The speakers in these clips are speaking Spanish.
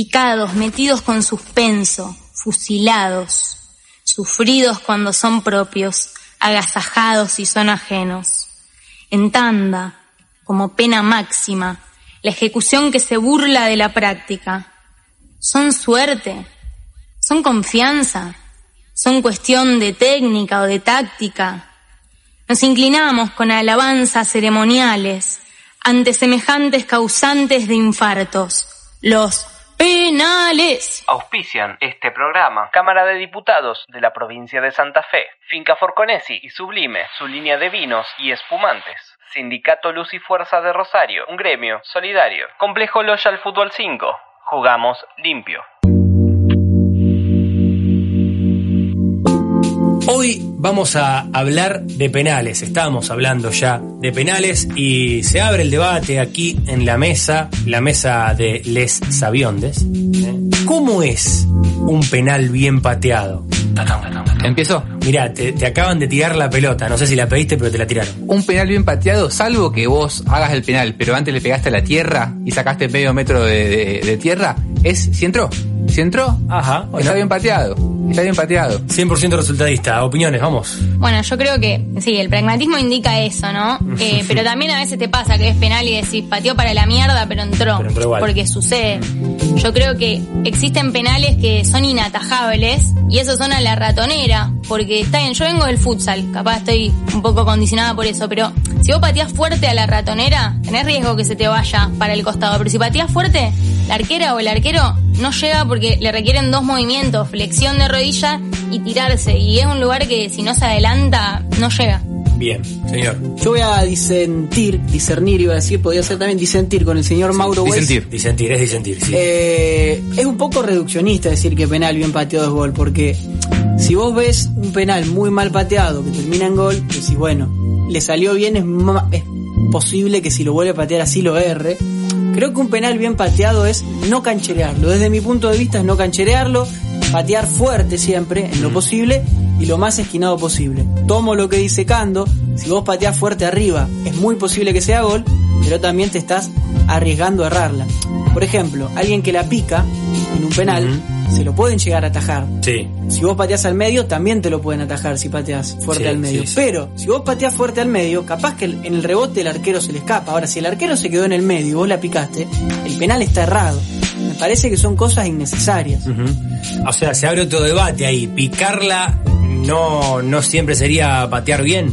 picados, metidos con suspenso, fusilados, sufridos cuando son propios, agasajados si son ajenos. En tanda, como pena máxima, la ejecución que se burla de la práctica. Son suerte, son confianza, son cuestión de técnica o de táctica. Nos inclinamos con alabanzas ceremoniales ante semejantes causantes de infartos, los penales. Auspician este programa Cámara de Diputados de la provincia de Santa Fe, Finca Forconesi y Sublime, su línea de vinos y espumantes. Sindicato Luz y Fuerza de Rosario, un gremio solidario. Complejo Loyal Fútbol 5. Jugamos limpio. Vamos a hablar de penales, estamos hablando ya de penales y se abre el debate aquí en la mesa, la mesa de Les Sabiondes. ¿eh? ¿Cómo es un penal bien pateado? ¿Empiezo? Mirá, te, te acaban de tirar la pelota, no sé si la pediste pero te la tiraron. Un penal bien pateado, salvo que vos hagas el penal, pero antes le pegaste a la tierra y sacaste medio metro de, de- de tierra, es si entró. Si entró, Ajá, está bien pateado. Está bien pateado. 100% resultadista, opiniones, vamos. Bueno, yo creo que sí, el pragmatismo indica eso, ¿no? Eh, pero también a veces te pasa que es penal y decís, pateó para la mierda, pero entró. Pero entró igual. Porque sucede. Yo creo que existen penales que son inatajables y esos son a la ratonera. Porque está bien, yo vengo del futsal, capaz estoy un poco condicionada por eso, pero si vos pateás fuerte a la ratonera, tenés riesgo que se te vaya para el costado. Pero si pateás fuerte, la arquera o el arquero no llega porque le requieren dos movimientos, flexión de rodilla y tirarse. Y es un lugar que si no se adelanta, no llega. Bien, señor. Yo voy a disentir, discernir, iba a decir, podría ser también disentir con el señor Mauro Weiss. Disentir. Disentir, es disentir, sí. Eh, es un poco reduccionista decir que penal bien pateado es gol, porque si vos ves un penal muy mal pateado que termina en gol, decís, bueno, le salió bien, es, ma- es posible que si lo vuelve a patear así lo erre. Creo que un penal bien pateado es no cancherearlo. Desde mi punto de vista es no cancherearlo, patear fuerte siempre, en lo posible, y lo más esquinado posible. Tomo lo que dice Cando, si vos pateás fuerte arriba, es muy posible que sea gol, pero también te estás arriesgando a errarla. Por ejemplo, alguien que la pica en un penal, se lo pueden llegar a atajar. Sí. Si vos pateás al medio, también te lo pueden atajar si pateás fuerte Sí, al medio. sí. Pero si vos pateás fuerte al medio, capaz que el- en el rebote el arquero se le escapa. Ahora, si el arquero se quedó en el medio y vos la picaste, el penal está errado. Me parece que son cosas innecesarias. O sea, se abre otro debate ahí. Picarla no, no siempre sería patear bien.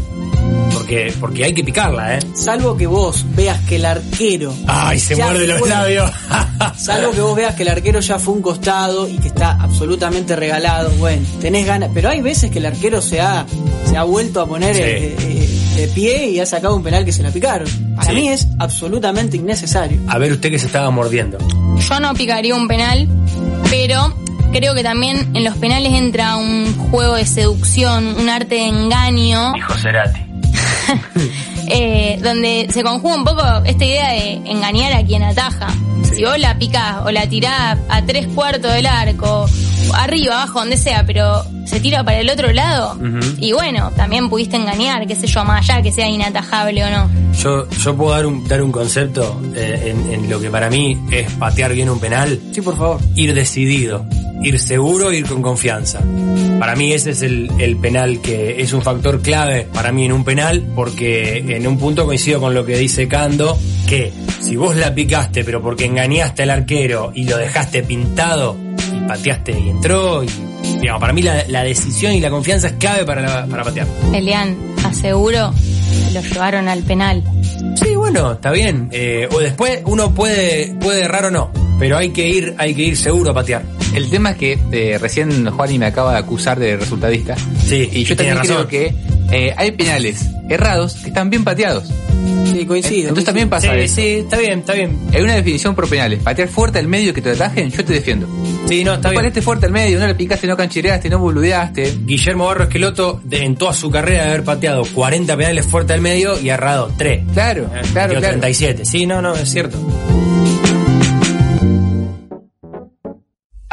Porque, porque hay que picarla, ¿eh? Salvo que vos veas que el arquero. Ay, se muerde los fue- labios. Salvo que vos veas que el arquero ya fue un costado y que está absolutamente regalado. Bueno, tenés ganas. Pero hay veces que el arquero se ha, se ha vuelto a poner Sí. eh, eh, de pie y ha sacado un penal que se la picaron. Para Sí. mí es absolutamente innecesario. A ver usted que se estaba mordiendo. Yo no picaría un penal, pero creo que también en los penales entra un juego de seducción, un arte de engaño, Dijo Cerati. eh, donde se conjuga un poco esta idea de engañar a quien ataja. Si vos la picás o la tirás a tres cuartos del arco, arriba, abajo, donde sea, pero se tira para el otro lado, y bueno, también pudiste engañar, qué sé yo, más allá que sea inatajable o no. Yo, yo puedo dar un, dar un concepto eh, en, en lo que para mí es patear bien un penal. Sí, por favor. Ir decidido, ir seguro, ir con confianza. Para mí ese es el, el penal que es un factor clave para mí en un penal porque en un punto coincido con lo que dice Cando, que si vos la picaste pero porque engañaste al arquero y lo dejaste pintado y pateaste y entró y digamos, para mí la, la decisión y la confianza es clave para, la- para patear. Elian, aseguro lo llevaron al penal. Sí, bueno, está bien. Eh, o después uno puede, puede errar o no, pero hay que ir, hay que ir seguro a patear. El tema es que eh, recién Juani me acaba de acusar de resultadista. Sí, Y yo también creo razón. que eh, hay penales errados que están bien pateados. Sí, coincido. Entonces también pasa Sí, eso. sí, está bien, está bien. Hay una definición por penales. Patear fuerte al medio que te atajen, yo te defiendo. Sí, no, está Tú bien. pateaste fuerte al medio, no le picaste, no canchireaste, no boludeaste. Guillermo Barro Esqueloto, de- en toda su carrera, de haber pateado 40 penales fuerte al medio y errado 3. Claro, claro, claro. 37. Sí, no, no, es cierto.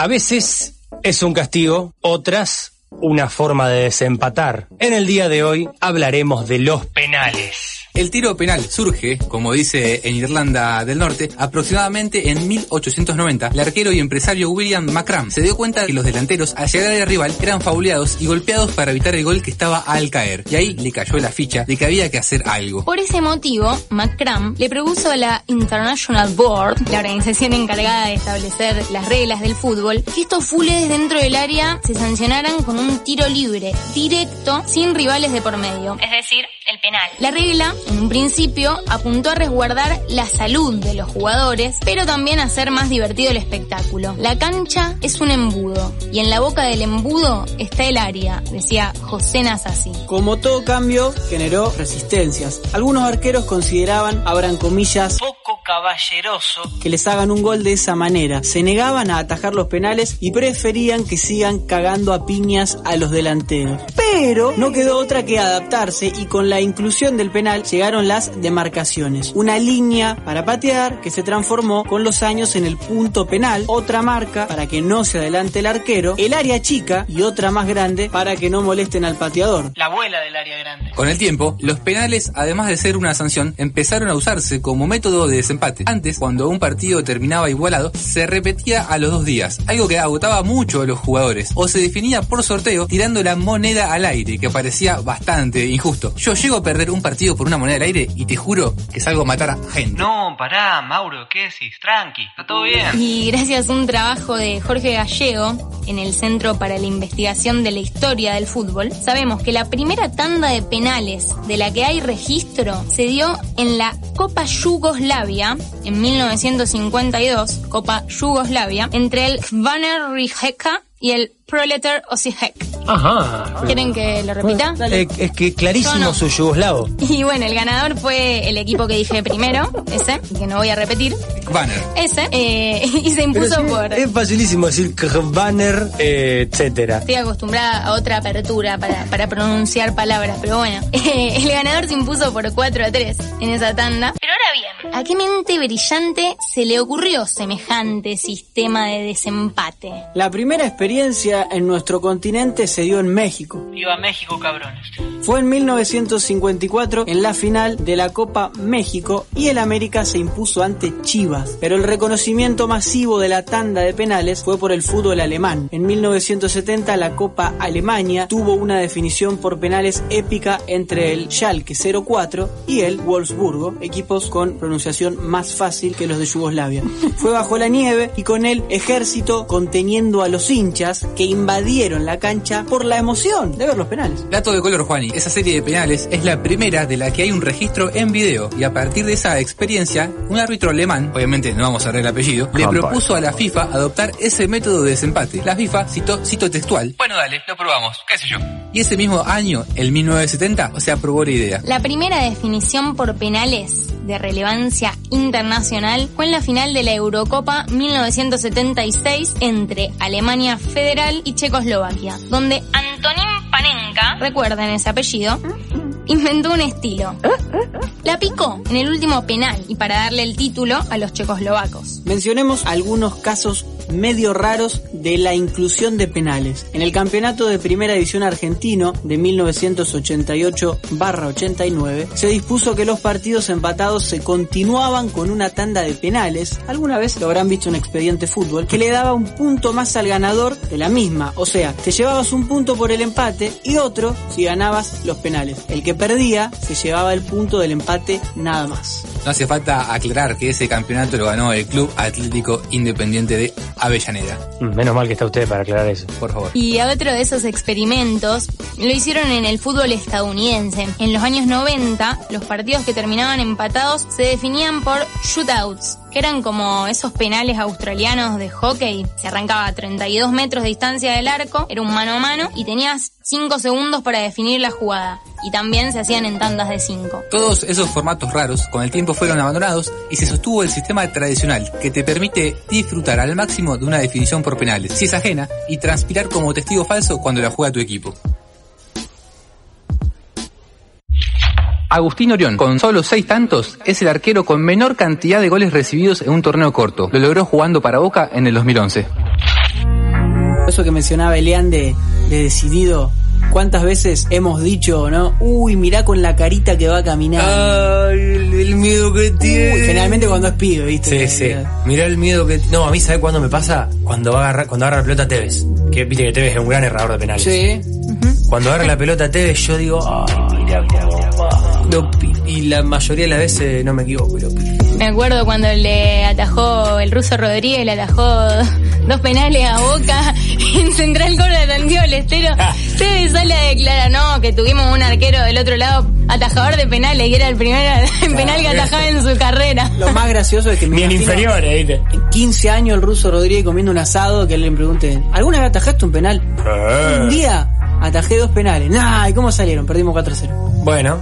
A veces es un castigo, otras una forma de desempatar. En el día de hoy hablaremos de los penales. El tiro penal surge, como dice en Irlanda del Norte, aproximadamente en 1890. El arquero y empresario William McCram se dio cuenta de que los delanteros al llegar al rival eran fauleados y golpeados para evitar el gol que estaba al caer. Y ahí le cayó la ficha de que había que hacer algo. Por ese motivo, McCram le propuso a la International Board, la organización encargada de establecer las reglas del fútbol, que estos fules dentro del área se sancionaran con un tiro libre, directo, sin rivales de por medio. Es decir, el penal. La regla, en un principio, apuntó a resguardar la salud de los jugadores, pero también a hacer más divertido el espectáculo. La cancha es un embudo, y en la boca del embudo está el área, decía José Nasasi. Como todo cambio, generó resistencias. Algunos arqueros consideraban, abran comillas, poco caballeroso que les hagan un gol de esa manera. Se negaban a atajar los penales y preferían que sigan cagando a piñas a los delanteros. Pero no quedó otra que adaptarse y con la inclusión del penal llegaron las demarcaciones. Una línea para patear que se transformó con los años en el punto penal, otra marca para que no se adelante el arquero, el área chica y otra más grande para que no molesten al pateador. La abuela del área grande. Con el tiempo, los penales, además de ser una sanción, empezaron a usarse como método de desempate. Antes, cuando un partido terminaba igualado, se repetía a los dos días, algo que agotaba mucho a los jugadores, o se definía por sorteo tirando la moneda al aire, que parecía bastante injusto. Yo llego a perder un partido por una moneda al aire y te juro que salgo a matar a gente. No, pará, Mauro, ¿qué decís? Tranqui, está todo bien. Y gracias a un trabajo de Jorge Gallego en el Centro para la Investigación de la Historia del Fútbol, sabemos que la primera tanda de penales de la que hay registro se dio en la Copa Yugoslavia en 1952, Copa Yugoslavia, entre el Hvaner Rijeka y el Proletar Osijek. Ajá. ¿Quieren que lo repita? Eh, es que clarísimo no. su yugoslavo. Y bueno, el ganador fue el equipo que dije primero, ese, que no voy a repetir, Banner. ese, eh, y se impuso sí, por... Es facilísimo decir banner, eh, etcétera. Estoy acostumbrada a otra apertura para, para pronunciar palabras, pero bueno, eh, el ganador se impuso por 4 a 3 en esa tanda. Pero ahora bien, ¿a qué mente brillante se le ocurrió semejante sistema de desempate? La primera experiencia en nuestro continente se dio en México. Viva México, cabrones. Fue en 1954 en la final de la Copa México y el América se impuso ante Chivas. Pero el reconocimiento masivo de la tanda de penales fue por el fútbol alemán. En 1970 la Copa Alemania tuvo una definición por penales épica entre el Schalke 04 y el Wolfsburgo, equipos con pronunciación más fácil que los de Yugoslavia. Fue bajo la nieve y con el ejército conteniendo a los hinchas que invadieron la cancha por la emoción de ver los penales. Dato de color, Juani. Esa serie de penales es la primera de la que hay un registro en video. Y a partir de esa experiencia, un árbitro alemán, obviamente no vamos a ver el apellido, le propuso a la FIFA adoptar ese método de desempate. La FIFA citó, cito textual. Bueno, dale, lo probamos, qué sé yo. Y ese mismo año, el 1970, se aprobó la idea. La primera definición por penales de relevancia internacional fue en la final de la Eurocopa 1976 entre Alemania Federal y Checoslovaquia, donde Antonín Panenka, recuerden ese apellido, inventó un estilo. La picó en el último penal y para darle el título a los checoslovacos. Mencionemos algunos casos medio raros de la inclusión de penales. En el campeonato de primera división argentino de 1988-89 se dispuso que los partidos empatados se continuaban con una tanda de penales. Alguna vez lo habrán visto en expediente fútbol que le daba un punto más al ganador de la misma. O sea, te llevabas un punto por el empate y otro si ganabas los penales. El que perdía se llevaba el punto del empate nada más. No hace falta aclarar que ese campeonato lo ganó el Club Atlético Independiente de Avellaneda. Mm, Menos mal que está usted para aclarar eso. Por favor. Y a otro de esos experimentos lo hicieron en el fútbol estadounidense. En los años 90, los partidos que terminaban empatados se definían por shootouts, que eran como esos penales australianos de hockey. Se arrancaba a 32 metros de distancia del arco, era un mano a mano y tenías 5 segundos para definir la jugada. Y también se hacían en tandas de 5. Todos esos formatos raros con el tiempo fueron abandonados y se sostuvo el sistema tradicional que te permite disfrutar al máximo de una definición por penales, si es ajena, y transpirar como testigo falso cuando la juega tu equipo. Agustín Orión, con solo seis tantos, es el arquero con menor cantidad de goles recibidos en un torneo corto. Lo logró jugando para Boca en el 2011. Eso que mencionaba Elian de, de decidido ¿Cuántas veces hemos dicho, no? Uy, mirá con la carita que va caminando. Ay, el, el miedo que tiene. Uy, generalmente cuando es pibe, ¿viste? Sí, sí. Mirá el miedo que. No, a mí, ¿sabe cuándo me pasa? Cuando agarra, cuando agarra la pelota Tevez. Que viste que Tevez es un gran errador de penales. Sí. Cuando agarra la pelota Tevez, yo digo, ay, Y la mayoría de las veces no me equivoco, lo pi- Me acuerdo cuando le atajó el ruso Rodríguez, le atajó dos penales a Boca en Central Córdoba tanteó el estero. Se sale a declarar, no, que tuvimos un arquero del otro lado, atajador de penales, y era el primer penal que atajaba en su carrera. Lo más gracioso es que me Ni en imagino inferiores, ¿viste? en 15 años el ruso Rodríguez comiendo un asado que él le pregunte, ¿alguna vez atajaste un penal? Eh. Un día atajé dos penales. Nah, ¿y cómo salieron? Perdimos 4-0. Bueno,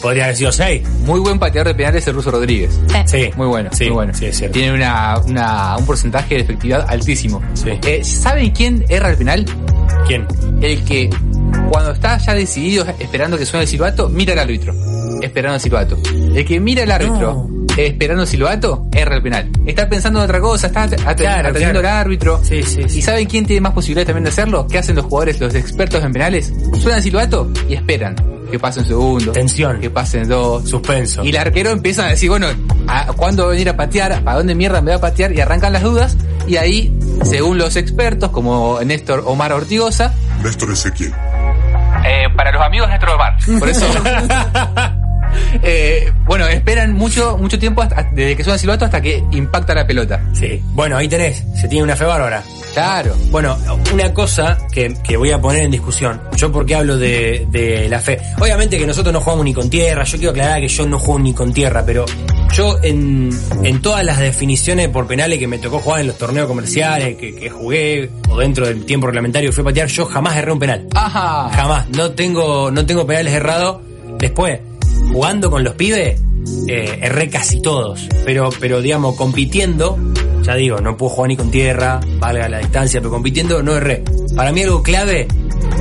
podría haber sido seis. Muy buen pateador de penales el ruso Rodríguez. Sí. Muy bueno, Sí, muy bueno. sí, es cierto. Tiene una, una- un porcentaje de efectividad altísimo. Sí. Eh, ¿Saben quién erra el penal? ¿Quién? El que cuando está ya decidido esperando que suene el silbato, mira al árbitro. Esperando el silbato. El que mira al árbitro esperando el silbato, erra el penal. Está pensando en otra cosa, está at- at- Claro, atendiendo claro. al árbitro. Sí, sí, sí. ¿Y saben quién tiene más posibilidades también de hacerlo? ¿Qué hacen los jugadores, los expertos en penales? Suena el silbato y esperan. Que pase un segundo. Tensión. Que pasen dos. Suspenso. Y el arquero empieza a decir, bueno, ¿a ¿cuándo va a venir a patear? ¿Para dónde mierda me va a patear? Y arrancan las dudas. Y ahí, según los expertos, como Néstor Omar Ortigosa, Néstor Ezequiel. eh, para los amigos Néstor Omar. Por eso. eh, bueno, esperan mucho, mucho tiempo hasta- desde que suena el silbato hasta que impacta la pelota. Sí. Bueno, ahí tenés. Se tiene una fe bárbara. Claro. Bueno, una cosa que, que voy a poner en discusión. Yo porque hablo de, de la fe. Obviamente que nosotros no jugamos ni con tierra. Yo quiero aclarar que yo no juego ni con tierra, pero yo en, en todas las definiciones por penales que me tocó jugar en los torneos comerciales, que, que jugué, o dentro del tiempo reglamentario que fui a patear, yo jamás erré un penal. Ajá. Jamás. No tengo, no tengo penales errados. Después, jugando con los pibes, eh, erré casi todos. Pero, pero digamos, compitiendo, ya digo, no puedo jugar ni con tierra, valga la distancia, pero compitiendo no erré. Para mí algo clave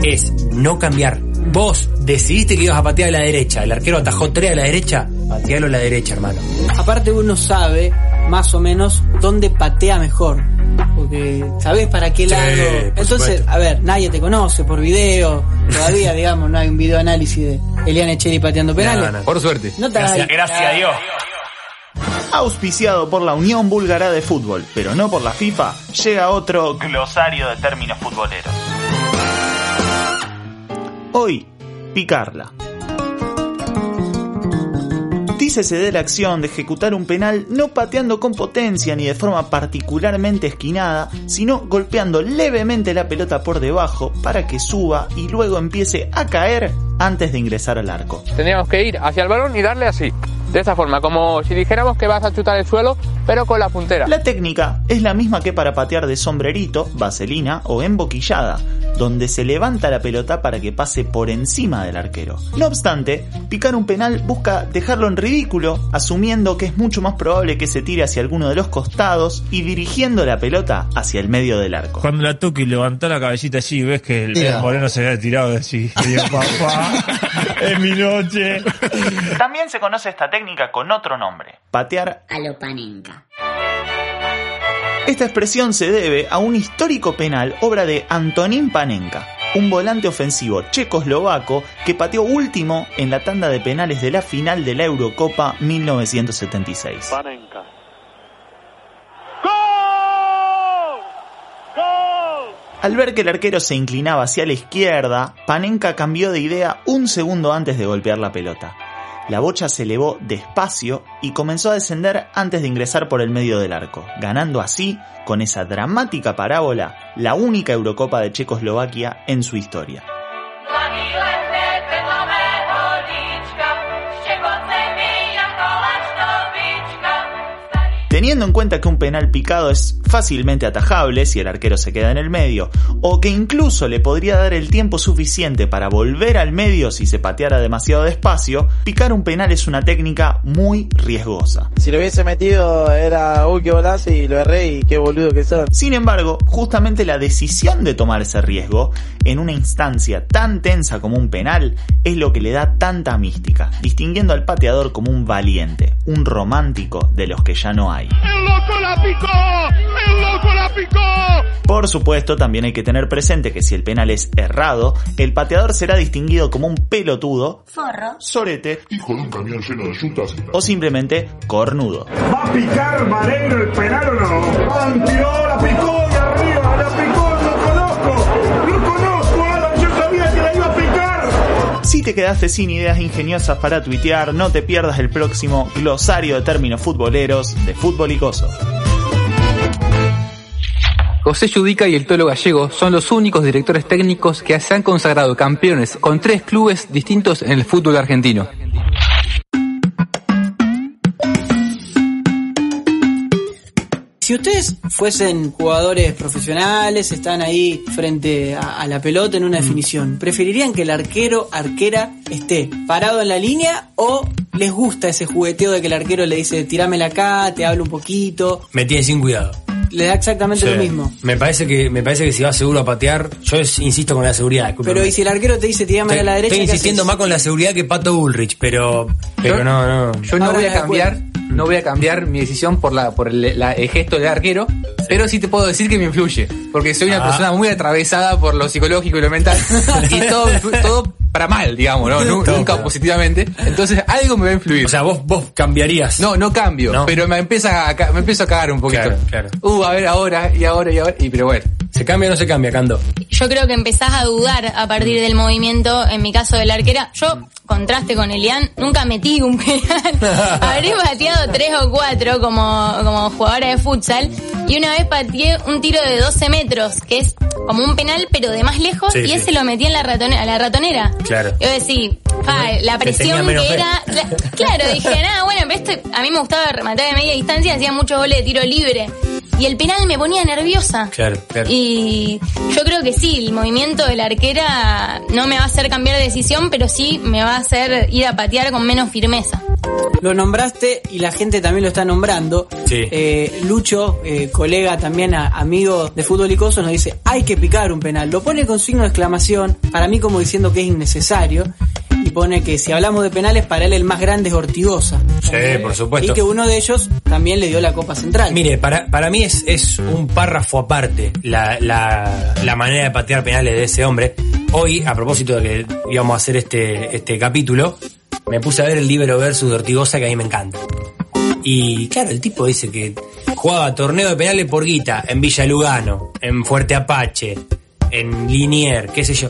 es no cambiar. Vos decidiste que ibas a patear a la derecha, el arquero atajó tres a la derecha, patealo a la derecha, hermano. Aparte uno sabe más o menos dónde patea mejor. Sabés para qué lado. Entonces, supuesto. a ver, nadie te conoce por video. Todavía, digamos, no hay un video análisis de Eliane Echeri pateando penales. No, no. Por suerte. No te hagas- Gracias, gracias a Dios. Auspiciado por la Unión Búlgara de Fútbol, pero no por la FIFA, llega otro glosario de términos futboleros. Hoy, picarla. Dícese de la acción de ejecutar un penal no pateando con potencia ni de forma particularmente esquinada, sino golpeando levemente la pelota por debajo para que suba y luego empiece a caer antes de ingresar al arco. Tendríamos que ir hacia el balón y darle así. De esa forma, como si dijéramos que vas a chutar el suelo, pero con la puntera. La técnica es la misma que para patear de sombrerito, vaselina o emboquillada, donde se levanta la pelota para que pase por encima del arquero. No obstante, picar un penal busca dejarlo en ridículo, asumiendo que es mucho más probable que se tire hacia alguno de los costados y dirigiendo la pelota hacia el medio del arco. Cuando la toque y levantó la cabecita así, ves que el, el moreno se había tirado así. Y digo, papá, es mi noche. También se conoce esta técnica con otro nombre, patear a lo panenka. Esta expresión se debe a un histórico penal obra de Antonín Panenka, un volante ofensivo checoslovaco que pateó último en la tanda de penales de la final de la Eurocopa 1976. Panenka. Al ver que el arquero se inclinaba hacia la izquierda, Panenka cambió de idea un segundo antes de golpear la pelota. La bocha se elevó despacio y comenzó a descender antes de ingresar por el medio del arco, ganando así, con esa dramática parábola, la única Eurocopa de Checoslovaquia en su historia. Teniendo en cuenta que un penal picado es fácilmente atajable si el arquero se queda en el medio, o que incluso le podría dar el tiempo suficiente para volver al medio si se pateara demasiado despacio, picar un penal es una técnica muy riesgosa. Si lo hubiese metido era, uy, qué bolazo y lo erré y qué boludo que son. Sin embargo, justamente la decisión de tomar ese riesgo en una instancia tan tensa como un penal es lo que le da tanta mística, distinguiendo al pateador como un valiente, un romántico de los que ya no hay. ¡El loco la picó! ¡El loco la picó! Por supuesto, también hay que tener presente que si el penal es errado, el pateador será distinguido como un pelotudo, Forro. sorete Hijo de un camión lleno de yutas. o simplemente cornudo. ¿Va a picar Mareiro el penal o no? ¡Antiró! ¡La picó de arriba! ¡La picó! Si te quedaste sin ideas ingeniosas para tuitear, no te pierdas el próximo glosario de términos futboleros de Fútbol y. José Yudica y el Tolo Gallego son los únicos directores técnicos que se han consagrado campeones con tres clubes distintos en el fútbol argentino. Si ustedes fuesen jugadores profesionales, están ahí frente a, a la pelota en una definición, ¿preferirían que el arquero, arquera, esté parado en la línea o les gusta ese jugueteo de que el arquero le dice, tirámela acá, te hablo un poquito? Me tiene sin cuidado. Le da exactamente Sí. lo mismo. Me parece que me parece que si vas seguro a patear, yo es- insisto con la seguridad. Pero y si el arquero te dice, tirámela a la derecha, Estoy ¿qué insistiendo haces? más con la seguridad que Pato Bullrich, pero pero no, no. Yo no Ahora voy a cambiar, no voy a cambiar mi decisión por la por el, la- el gesto del arquero, pero sí te puedo decir que me influye, porque soy una Ah. persona muy atravesada por lo psicológico y lo mental y todo todo para mal, digamos, ¿no? Nunca positivamente. Entonces algo me va a influir. O sea, vos vos cambiarías. no, no cambio, No. pero me empieza a, me empiezo a cagar un poquito. Claro, claro. Uh, a ver ahora y ahora y ahora y pero bueno. ¿Se cambia o no se cambia, Cando? Yo creo que empezás a dudar a partir del movimiento, en mi caso de la arquera. Yo, contraste con Elian, nunca metí un penal. Habré pateado tres o cuatro como, como jugadora de futsal. Y una vez pateé un tiro de 12 metros, que es como un penal, pero de más lejos, Sí, y sí. ese lo metí en la, ratone- a la ratonera. Claro. Yo decía, ah, la presión que fe. era. la- claro, dije, nada, bueno, pero esto, a mí me gustaba rematar de media distancia, hacía muchos goles de tiro libre. Y el penal me ponía nerviosa. Claro, claro. Y yo creo que sí, el movimiento de la arquera no me va a hacer cambiar de decisión, pero sí me va a hacer ir a patear con menos firmeza. Lo nombraste y la gente también lo está nombrando. Sí. Eh, Lucho, eh, colega también, a- amigo de Fútbol y Coso, nos dice, hay que picar un penal. Lo pone con signo de exclamación, para mí como diciendo que es innecesario. Pone que si hablamos de penales, para él el más grande es Ortigosa. Sí, por supuesto. Y que uno de ellos también le dio la Copa Central. Mire, para, para mí es, es un párrafo aparte la, la, la manera de patear penales de ese hombre. Hoy, a propósito de que íbamos a hacer este, este capítulo, me puse a ver el libro versus de Ortigosa que a mí me encanta. Y claro, el tipo dice que jugaba torneo de penales por guita en Villa Lugano, en Fuerte Apache, en Linier, qué sé yo.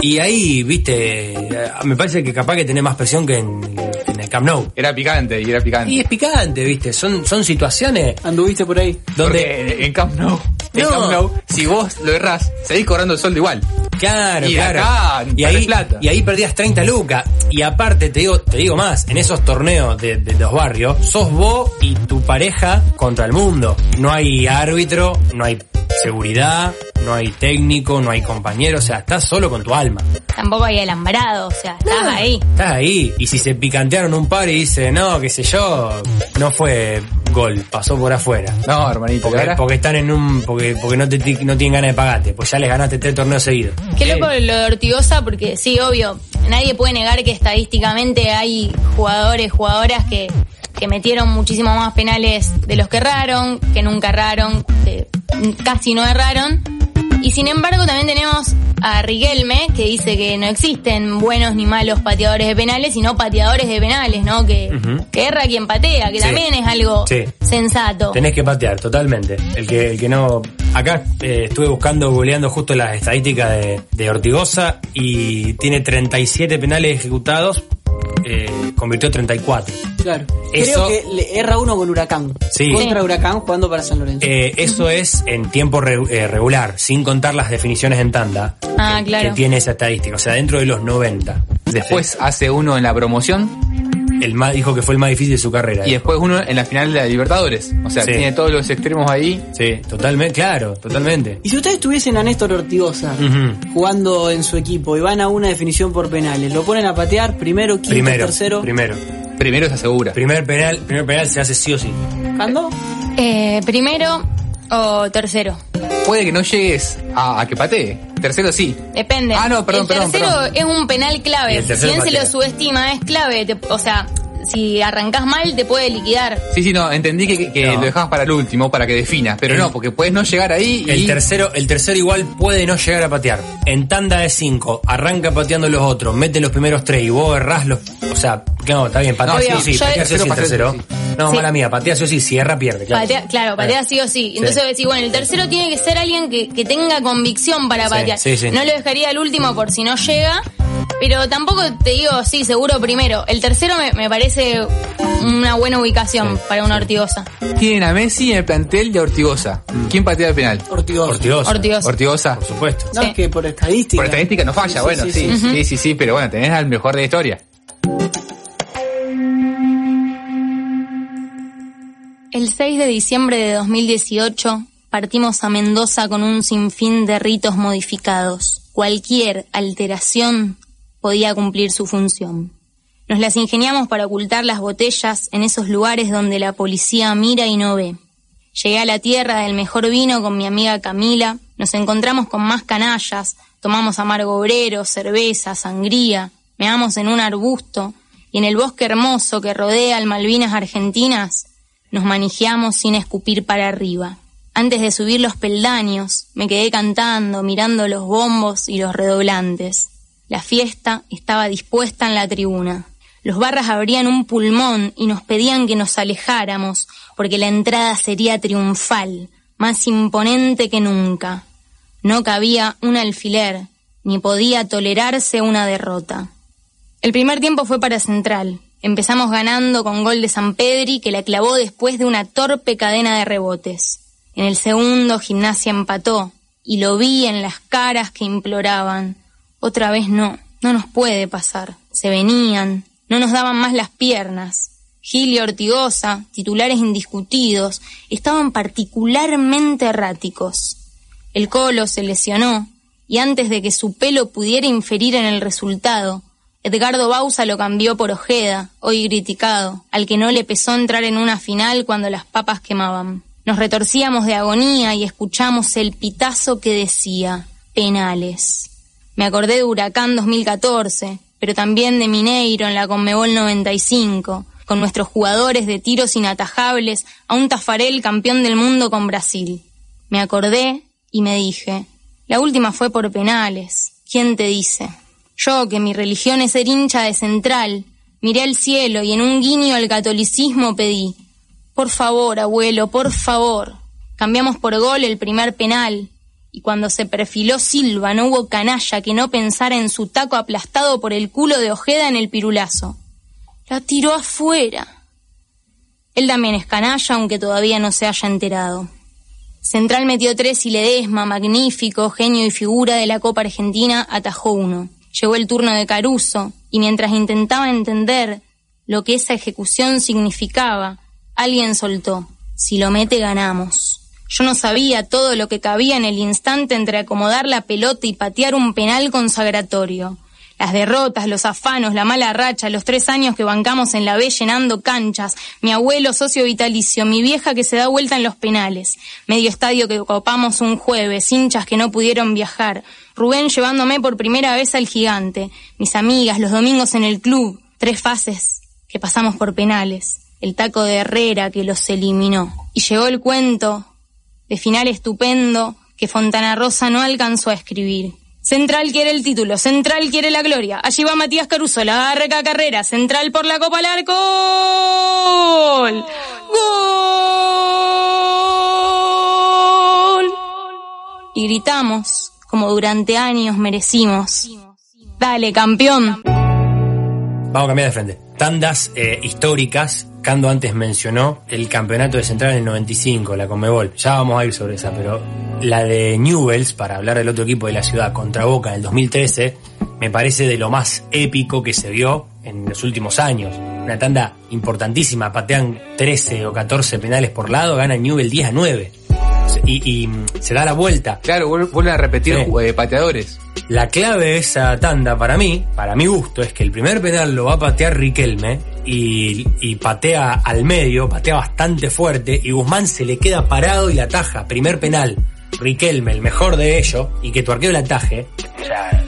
Y ahí, viste, eh, me parece que capaz que tenés más presión que en, en el Camp Nou. Era picante y era picante. Y es picante, viste, son, son situaciones Anduviste por ahí. donde... Porque en Camp Nou, en No. Camp Nou, si vos lo errás, seguís cobrando el sueldo igual. Claro, Y claro. acá, y ahí, plata. y ahí perdías 30 lucas. Y aparte, te digo, te digo más, en esos torneos de, de los barrios, sos vos y tu pareja contra el mundo. No hay árbitro, no hay seguridad, no hay técnico, no hay compañero, o sea, estás solo con tu alma. Tampoco hay alambrado, o sea, estás ahí. Estás ahí. Y si se picantearon un par y dice, no, qué sé yo, no fue gol, pasó por afuera. No, hermanito, Porque, porque están en un. porque, porque no, te, ti- no tienen ganas de pagarte. Pues ya les ganaste tres torneos seguidos. Qué Eh, loco lo de Ortigosa, porque sí, obvio, nadie puede negar que estadísticamente hay jugadores, jugadoras que, que metieron muchísimo más penales de los que erraron, que nunca erraron, que casi no erraron. Y sin embargo también tenemos a Riquelme, que dice que no existen buenos ni malos pateadores de penales, sino pateadores de penales, ¿no? Que, que erra quien patea, que Sí. también es algo Sí. sensato. Tenés que patear, totalmente. El que, el que no. Acá eh, estuve buscando, googleando justo las estadísticas de, de Ortigosa y tiene 37 penales ejecutados, eh, convirtió 34. Claro. Eso- Creo que le erra uno con Huracán. Sí. Contra Huracán jugando para San Lorenzo. Eh, eso es en tiempo re- eh, regular, sin contar las definiciones en tanda. Ah, que, claro. que tiene esa estadística, o sea, dentro de los 90. Después hace uno en la promoción El más, dijo que fue el más difícil de su carrera. y después uno en la final de la Libertadores. O sea, Sí. tiene todos los extremos ahí. Sí, totalmente, claro, totalmente. Y si ustedes tuviesen a Néstor Ortigosa jugando en su equipo y van a una definición por penales, ¿lo ponen a patear primero, quinto, Primero, tercero? primero. Primero se asegura. Primer penal, primer penal se hace sí o sí. ¿Cando? Eh, primero o tercero. Puede que no llegues a, a que patee. Tercero sí. Depende. Ah, no, perdón, el perdón, tercero perdón. es un penal clave. Si bien se lo subestima, es clave. Te- o sea, si arrancás mal te puede liquidar. Sí, sí, no, entendí que, que No. lo dejabas para el último, para que defina. Pero El- no, porque puedes no llegar ahí y... El tercero, el tercero igual puede no llegar a patear. En tanda de cinco, arranca pateando los otros, mete los primeros tres y vos errás los. O sea, no, está bien, patea No, sí sí, yo- patea sí o sí el Tercero, tercero. No, Sí. mala mía, patea sí o sí, cierra, pierde, claro. Patea- claro, patea sí o sí. Entonces decís, bueno, el tercero tiene que ser alguien que, que tenga convicción para Sí, patear. sí, sí. No lo dejaría al último por si no llega, pero tampoco te digo, sí, seguro primero. El tercero me, me parece una buena ubicación para una ortigosa. Tienen a Messi en el plantel de Ortigosa. ¿Quién patea el penal? Ortigosa. Ortigosa. Ortigosa. Ortigosa. Por supuesto. No, Sí. es que por estadística. Por estadística no falla, bueno, sí, sí, sí, sí, sí, pero bueno, tenés al mejor de la historia. El 6 de diciembre de 2018 partimos a Mendoza con un sinfín de ritos modificados. Cualquier alteración podía cumplir su función. Nos las ingeniamos para ocultar las botellas en esos lugares donde la policía mira y no ve. Llegué a la tierra del mejor vino con mi amiga Camila, nos encontramos con más canallas, tomamos amargo obrero, cerveza, sangría, meamos en un arbusto y en el bosque hermoso que rodea al Malvinas Argentinas nos manijeamos sin escupir para arriba. Antes de subir los peldaños, me quedé cantando, mirando los bombos y los redoblantes. La fiesta estaba dispuesta en la tribuna. Los barras abrían un pulmón y nos pedían que nos alejáramos, porque la entrada sería triunfal, más imponente que nunca. No cabía un alfiler, ni podía tolerarse una derrota. El primer tiempo fue para Central. Empezamos ganando con gol de San Pedri que la clavó después de una torpe cadena de rebotes. En el segundo Gimnasia empató y lo vi en las caras que imploraban. Otra vez no, no nos puede pasar. Se venían, no nos daban más las piernas. Gil y Ortigosa, titulares indiscutidos, estaban particularmente erráticos. El Colo se lesionó y antes de que su pelo pudiera inferir en el resultado, Edgardo Bausa lo cambió por Ojeda, hoy criticado, al que no le pesó entrar en una final cuando las papas quemaban. Nos retorcíamos de agonía y escuchamos el pitazo que decía, penales. Me acordé de Huracán 2014, pero también de Mineiro en la Conmebol 95, con nuestros jugadores de tiros inatajables a un Tafarel campeón del mundo con Brasil. Me acordé y me dije, la última fue por penales. ¿Quién te dice? Yo, que mi religión es ser hincha de central, miré al cielo y en un guiño al catolicismo pedí, por favor, abuelo, por favor. Cambiamos por gol el primer penal, y cuando se perfiló Silva no hubo canalla que no pensara en su taco aplastado por el culo de Ojeda en el pirulazo. La tiró afuera. Él también es canalla, aunque todavía no se haya enterado. Central metió tres y Ledesma, magnífico, genio y figura de la Copa Argentina, atajó uno. Llegó el turno de Caruso, y mientras intentaba entender lo que esa ejecución significaba, alguien soltó. Si lo mete, ganamos. Yo no sabía todo lo que cabía en el instante entre acomodar la pelota y patear un penal consagratorio. Las derrotas, los afanos, la mala racha, los tres años que bancamos en la B llenando canchas, mi abuelo socio vitalicio, mi vieja que se da vuelta en los penales, medio estadio que copamos un jueves, hinchas que no pudieron viajar, Rubén llevándome por primera vez al gigante, mis amigas, los domingos en el club, tres fases que pasamos por penales, el taco de Herrera que los eliminó. Y llegó el cuento de final estupendo que Fontana Rosa no alcanzó a escribir. Central quiere el título, Central quiere la gloria. Allí va Matías Caruso, la arca carrera, Central por la Copa al arco. ¡Gol! ¡Gol! Y gritamos, como durante años merecimos. Dale, campeón. Vamos a cambiar de frente. Tandas eh, históricas. Cando antes mencionó el campeonato de Central en el 95, la Conmebol. Ya vamos a ir sobre esa, pero la de Newells, para hablar del otro equipo de la ciudad, contra Boca en el 2013, me parece de lo más épico que se vio en los últimos años. Una tanda importantísima, patean 13 o 14 penales por lado, gana Newell 10 a 9. Y, y se da la vuelta. Claro, vuel- vuelven a repetir Sí. eh, pateadores. La clave de esa tanda para mí, para mi gusto, es que el primer penal lo va a patear Riquelme y, y patea al medio, patea bastante fuerte y Guzmán se le queda parado y la ataja. Primer penal, Riquelme, el mejor de ellos, y que tu arquero la ataje. Ya,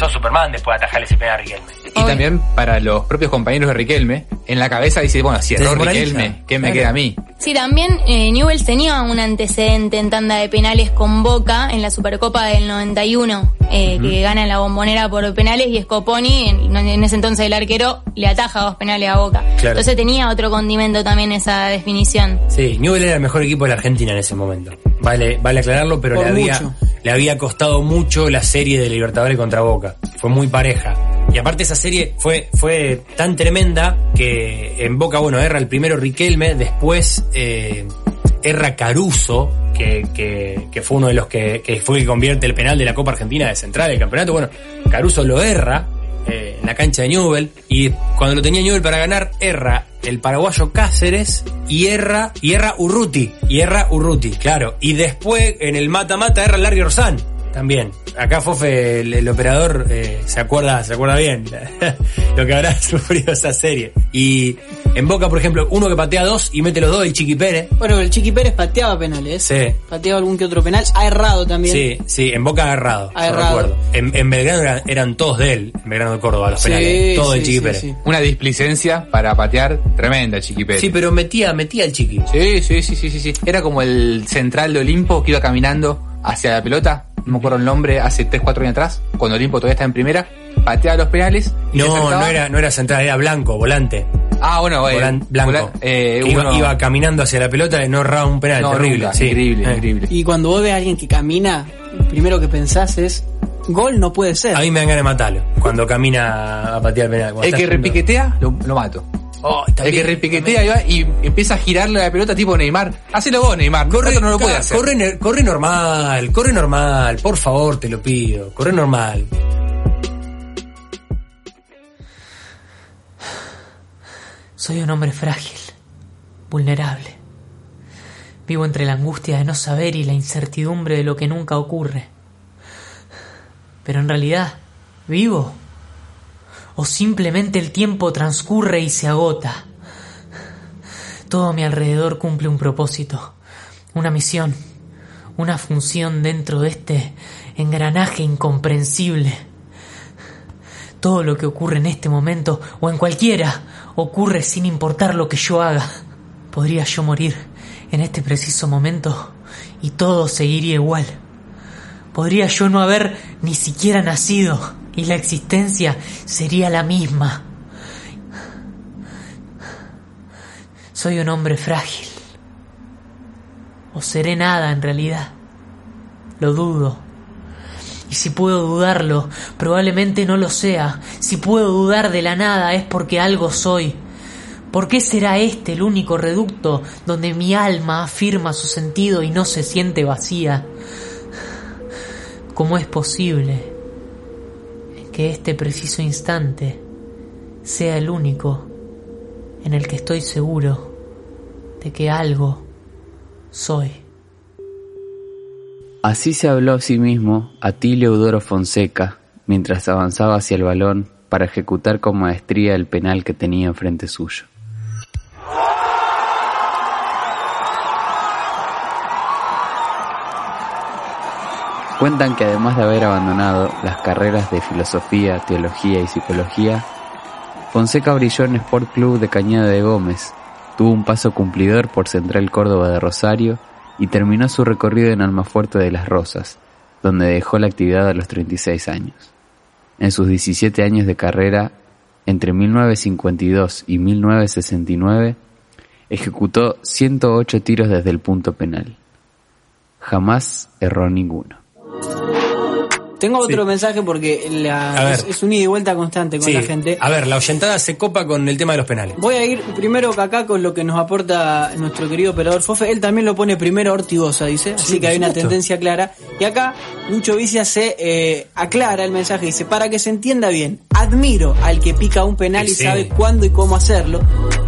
sos Superman después de atajar ese penal a Riquelme. Y también para los propios compañeros de Riquelme, en la cabeza dice, bueno, si erró. Riquelme, ¿qué me Claro. queda a mí? Sí, también eh, Newell's tenía un antecedente en tanda de penales con Boca en la Supercopa del 91, eh, que gana la bombonera por penales y Scoponi, en, en ese entonces el arquero, le ataja dos penales a Boca. Claro. Entonces tenía otro condimento también esa definición. Sí, Newell era el mejor equipo de la Argentina en ese momento. Vale, vale aclararlo, pero Por le había, mucho. le había costado mucho la serie de Libertadores contra Boca. Fue muy pareja. Y aparte esa serie fue, fue tan tremenda que en Boca, bueno, erra el primero Riquelme, después eh, erra Caruso, que, que, que fue uno de los que, que fue el que convierte el penal de la Copa Argentina de central del campeonato. Bueno, Caruso lo erra eh, en la cancha de Newell y cuando lo tenía Newell para ganar, erra el paraguayo Cáceres y erra, y erra Urruti, Urruti, claro. Y después en el mata-mata erra Larry Orsán. También. Acá Fofe, el, el operador, eh, se acuerda, se acuerda bien lo que habrá sufrido esa serie. Y en Boca, por ejemplo, uno que patea dos y mete los dos, el Chiqui Pérez. Bueno, el Chiqui Pérez pateaba penales. Sí. Pateaba algún que otro penal. Ha errado también. Sí, sí, en Boca. Ha errado. recuerdo. En, en Belgrano eran, eran todos de él, en Belgrano de Córdoba, los Sí, penales. Todo el sí, Chiqui sí, Pérez. sí. Una displicencia para patear tremenda, Chiqui Pérez. Sí, pero metía, metía el Chiqui. Sí, sí, sí, sí, sí, sí. Era como el central de Olimpo que iba caminando hacia la pelota. No me acuerdo el nombre, hace 3, 4 años atrás, cuando Olimpo todavía está en primera. Pateaba los penales. y No, no era, no era central, era blanco, volante. Ah, bueno, eh, Volan- blanco. eh, Que iba, uno- iba caminando hacia la pelota y no erraba un penal, No, terrible. nunca, sí. increíble, Eh. increíble. Y cuando vos ves a alguien que camina, lo primero que pensás es, gol no puede ser. A mí me dan ganas de matarlo cuando camina a patear el penal. cuando El que yendo- repiquetea, lo, lo mato. Oh, El que repiquetea y, va y empieza a girarle la pelota tipo Neymar. Hacelo vos, Neymar. Corre, no lo puede hacer. corre, corre normal, corre normal, por favor, te lo pido, corre normal. Soy un hombre frágil, vulnerable. Vivo entre la angustia de no saber y la incertidumbre de lo que nunca ocurre. Pero en realidad, ¿vivo? ¿O simplemente el tiempo transcurre y se agota? Todo a mi alrededor cumple un propósito, una misión, una función dentro de este engranaje incomprensible. Todo lo que ocurre en este momento o en cualquiera ocurre sin importar lo que yo haga. Podría yo morir en este preciso momento y todo seguiría igual. Podría yo no haber ni siquiera nacido y la existencia sería la misma. Soy un hombre frágil. O seré nada en realidad. Lo dudo. Y si puedo dudarlo, probablemente no lo sea. Si puedo dudar de la nada es porque algo soy. ¿Por qué será este el único reducto donde mi alma afirma su sentido y no se siente vacía? ¿Cómo es posible que este preciso instante sea el único en el que estoy seguro de que algo soy? Así se habló a sí mismo Fonseca mientras avanzaba hacia el balón para ejecutar con maestría el penal que tenía enfrente suyo. Cuentan que además de haber abandonado las carreras de filosofía, teología y psicología, Fonseca brilló en Sport Club de Cañada de Gómez, tuvo un paso cumplidor por Central Córdoba de Rosario y terminó su recorrido en Almafuerte de las Rosas, donde dejó la actividad a los 36 años. En sus 17 años de carrera, entre 1952 y 1969, ejecutó 108 tiros desde el punto penal. Jamás erró ninguno. Tengo otro mensaje porque la- es, es un ida y vuelta constante con Sí, la gente. A ver, la oyentada se copa con el tema de los penales. Voy a ir primero acá con lo que nos aporta nuestro querido operador Fofe. Él también lo pone primero Ortigosa, dice. Así Sí, que hay una supuesto. tendencia clara. Y acá, Lucho Vicia se eh, aclara el mensaje. Dice, para que se entienda bien, admiro al que pica un penal y Sí. sabe cuándo y cómo hacerlo.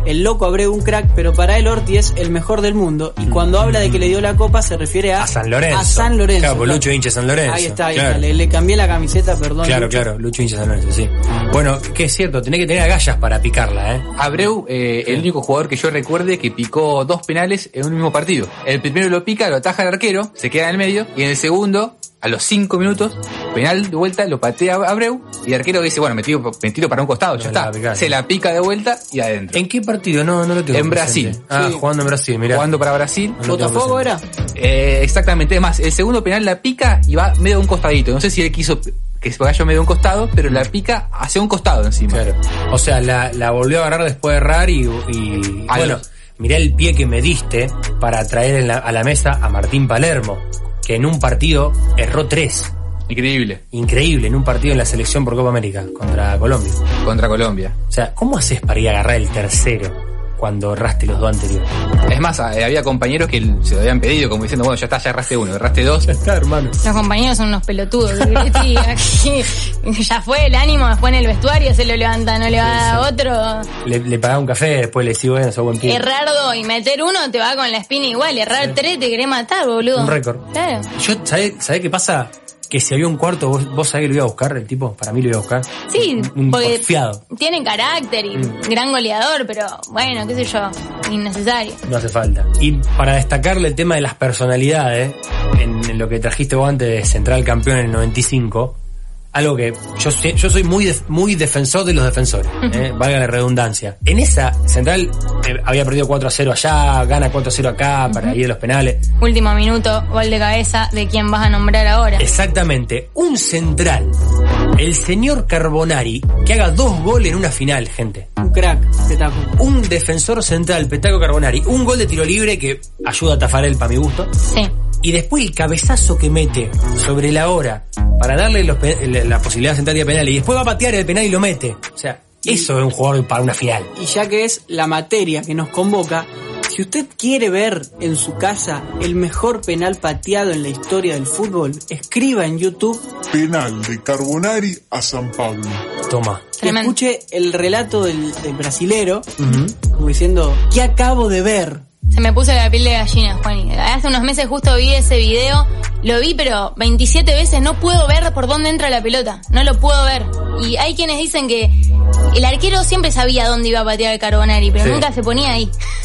El loco Abreu un crack, pero para él Orti es el mejor del mundo. Y cuando habla de que le dio la copa se refiere a, A San Lorenzo. A San Lorenzo. Claro, claro. Lucho hincha San Lorenzo. Ahí está, ahí claro. está. Le, le cambié la camiseta, perdón. Claro, Lucho. claro, Lucho hincha San Lorenzo, sí. Bueno, que es cierto, tenés que tener agallas para picarla, ¿eh? Abreu, eh, el único jugador que yo recuerde que picó dos penales en un mismo partido. El primero lo pica, lo ataja el arquero, se queda en el medio, y en el segundo, a los cinco minutos, Penal de vuelta, lo patea Abreu y el arquero dice, bueno, me tiro, me tiro para un costado, ya No, la está. pica, Se la pica de vuelta y adentro. ¿En qué partido? No, no lo tengo. En presente. Brasil. Ah, Sí. jugando en Brasil, mira. Jugando para Brasil. No ¿Botafogo era? Eh, exactamente, es más, el segundo penal la pica y va medio de un costadito. No sé si él quiso que se vaya medio de un costado, pero la pica hacia un costado encima. Claro. O sea, la, la volvió a agarrar después de errar y, y bueno, mirá el pie que me diste para traer en la- a la mesa a Martín Palermo, que en un partido erró tres. Increíble. Increíble, en un partido en la selección por Copa América contra Colombia. Contra Colombia. O sea, ¿cómo haces para ir a agarrar el tercero cuando erraste los dos anteriores? Es más, eh, había compañeros que se lo habían pedido como diciendo, bueno, ya está, ya erraste uno, erraste dos. Ya está, hermano. Los compañeros son unos pelotudos. Sí, aquí ya fue el ánimo, después en el vestuario se lo levanta, no le va a dar otro. Le, le pagaba un café, después le sigo, bueno, sos buen tío. Errar dos y meter uno te va con la espina igual. Errar tres te querés matar, boludo. Un récord. Claro. Yo, ¿sabés sabe qué pasa? Que si había un cuarto, vos, vos sabés que lo iba a buscar, el tipo, para mí lo iba a buscar. Sí, Un porque porfiado. tiene carácter y Mm. gran goleador, pero bueno, qué sé yo, innecesario. No hace falta. Y para destacarle el tema de las personalidades, en, en lo que trajiste vos antes de Central Campeón en el 95, algo que yo, yo soy muy, muy defensor de los defensores, eh, valga la redundancia. En esa, Central eh, había perdido 4 a 0 allá, gana 4 a 0 acá, para ir a los penales. Último minuto, gol de cabeza de quién vas a nombrar ahora. Exactamente, un central, el señor Carbonari, que haga dos goles en una final, gente. Un crack, espectáculo. Un defensor central, Petaco Carbonari, un gol de tiro libre que ayuda a Tafarel para mi gusto. Sí. Y después el cabezazo que mete sobre la hora para darle los la posibilidad de central de penal y después va a patear el penal y lo mete. O sea, eso es un jugador para una final. Y ya que es la materia que nos convoca, si usted quiere ver en su casa el mejor penal pateado en la historia del fútbol, escriba en YouTube Penal de Carbonari a San Pablo. Toma. y escuche el relato del, del brasilero, como diciendo, ¿qué acabo de ver? Se me puso la piel de gallina, Juan. Hace unos meses justo vi ese video. Lo vi, pero 27 veces no puedo ver por dónde entra la pelota. No lo puedo ver. Y hay quienes dicen que el arquero siempre sabía dónde iba a patear el Carbonari, pero Sí. nunca se ponía ahí.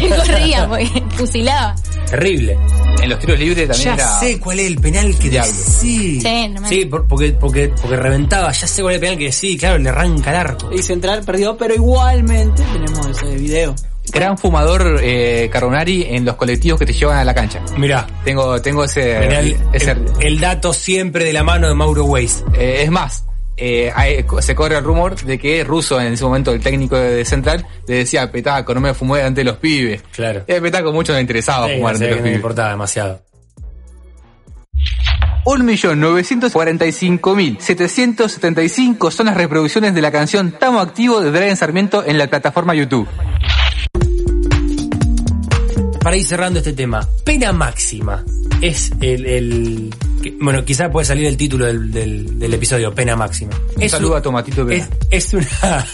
Él corría, porque fusilaba. Terrible. En los tiros libres también Ya era... sé cuál es el penal que Diablo. Sí. Sí. Sí, por- porque, porque, porque reventaba. Ya sé cuál es el penal que sí, claro, le arranca el arco. Y Central perdió, pero igualmente tenemos ese video. Gran fumador eh, Carbonari en los colectivos que te llevan a la cancha. Mirá. Tengo, tengo ese... Mirá el, ese- el- el dato siempre de la mano de Mauro Weiss. Eh, es más, eh, hay- se corre el rumor de que Russo, en ese momento el técnico de Central, le decía Petaco, no me fumé ante los pibes. Claro. Y a Petaco mucho le interesaba Sí, fumar ante los no me pibes. importaba demasiado. 1.945.775 son las reproducciones de la canción Tamo Activo de Brian Sarmiento en la plataforma YouTube. Para ir cerrando este tema, pena máxima es el, el- bueno, quizás puede salir el título del, del- del episodio, pena máxima. Un Es saludo un- a Tomatito. Es, es una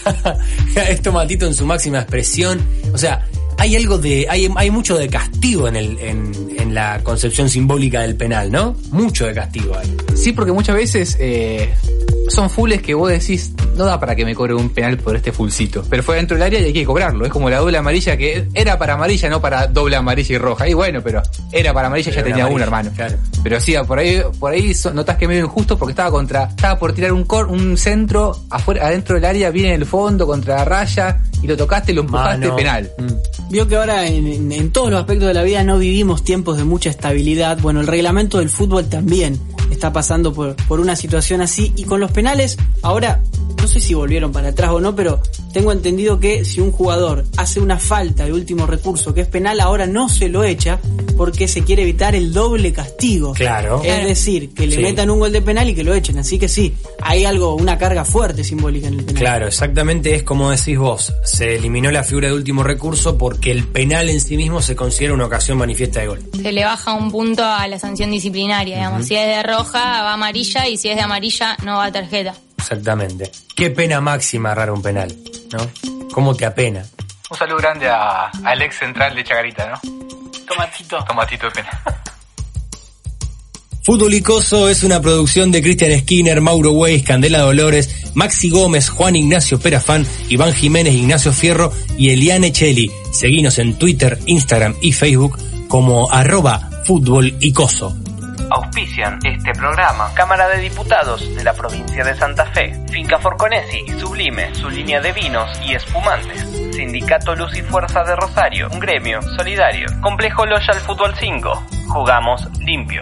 es tomatito en su máxima expresión. O sea, hay algo de, hay, hay mucho de castigo en el, en, en la concepción simbólica del penal, ¿no? Mucho de castigo hay. Sí, porque muchas veces eh, son fulles que vos decís, no da para que me cobre un penal por este fulcito. Pero fue dentro del área y hay que cobrarlo. Es como la doble amarilla que era para amarilla, no para doble amarilla y roja. Y bueno, pero era para amarilla, ya tenía amarilla, una, hermano. claro. Pero sí, por ahí, por ahí notas que medio injusto porque estaba contra, estaba por tirar un cor, un centro afuera, adentro del área, viene en el fondo, contra la raya, y lo tocaste y lo empujaste Mano. penal. Vio que ahora en, en- en todos los aspectos de la vida no vivimos tiempos de mucha estabilidad. Bueno, el reglamento del fútbol también está pasando por, por una situación así. Y con los penales, ahora, no sé si volvieron para atrás o no, pero tengo entendido que si un jugador hace una falta de último recurso que es penal, ahora no se lo echa porque se quiere evitar el doble castigo. Claro. Es decir, que le Sí. metan un gol de penal y que lo echen. Así que sí, hay algo, una carga fuerte simbólica en el penal. Claro, exactamente es como decís vos. Se eliminó la figura de último recurso porque el penal en sí mismo se considera una ocasión manifiesta de gol. Se le baja un punto a la sanción disciplinaria, digamos. Si es de roja, va amarilla y si es de amarilla, no va a tarjeta. Exactamente. Qué pena máxima agarrar un penal, ¿no? ¿Cómo te apena? Un saludo grande a, al ex central de Chagarita, ¿no? Tomatito. Tomatito de pena. Fútbol Icoso es una producción de Cristian Skinner, Mauro Weiss, Candela Dolores, Maxi Gómez, Juan Ignacio Perafán, Iván Jiménez, Ignacio Fierro y Eliane Cheli. Seguinos en Twitter, Instagram y Facebook como arroba Fútbol Icoso. Auspician este programa Cámara de Diputados de la provincia de Santa Fe, Finca Forconesi y Sublime, su línea de vinos y espumantes. Sindicato Luz y Fuerza de Rosario, un gremio solidario. Complejo Loyal Fútbol 5. Jugamos limpio.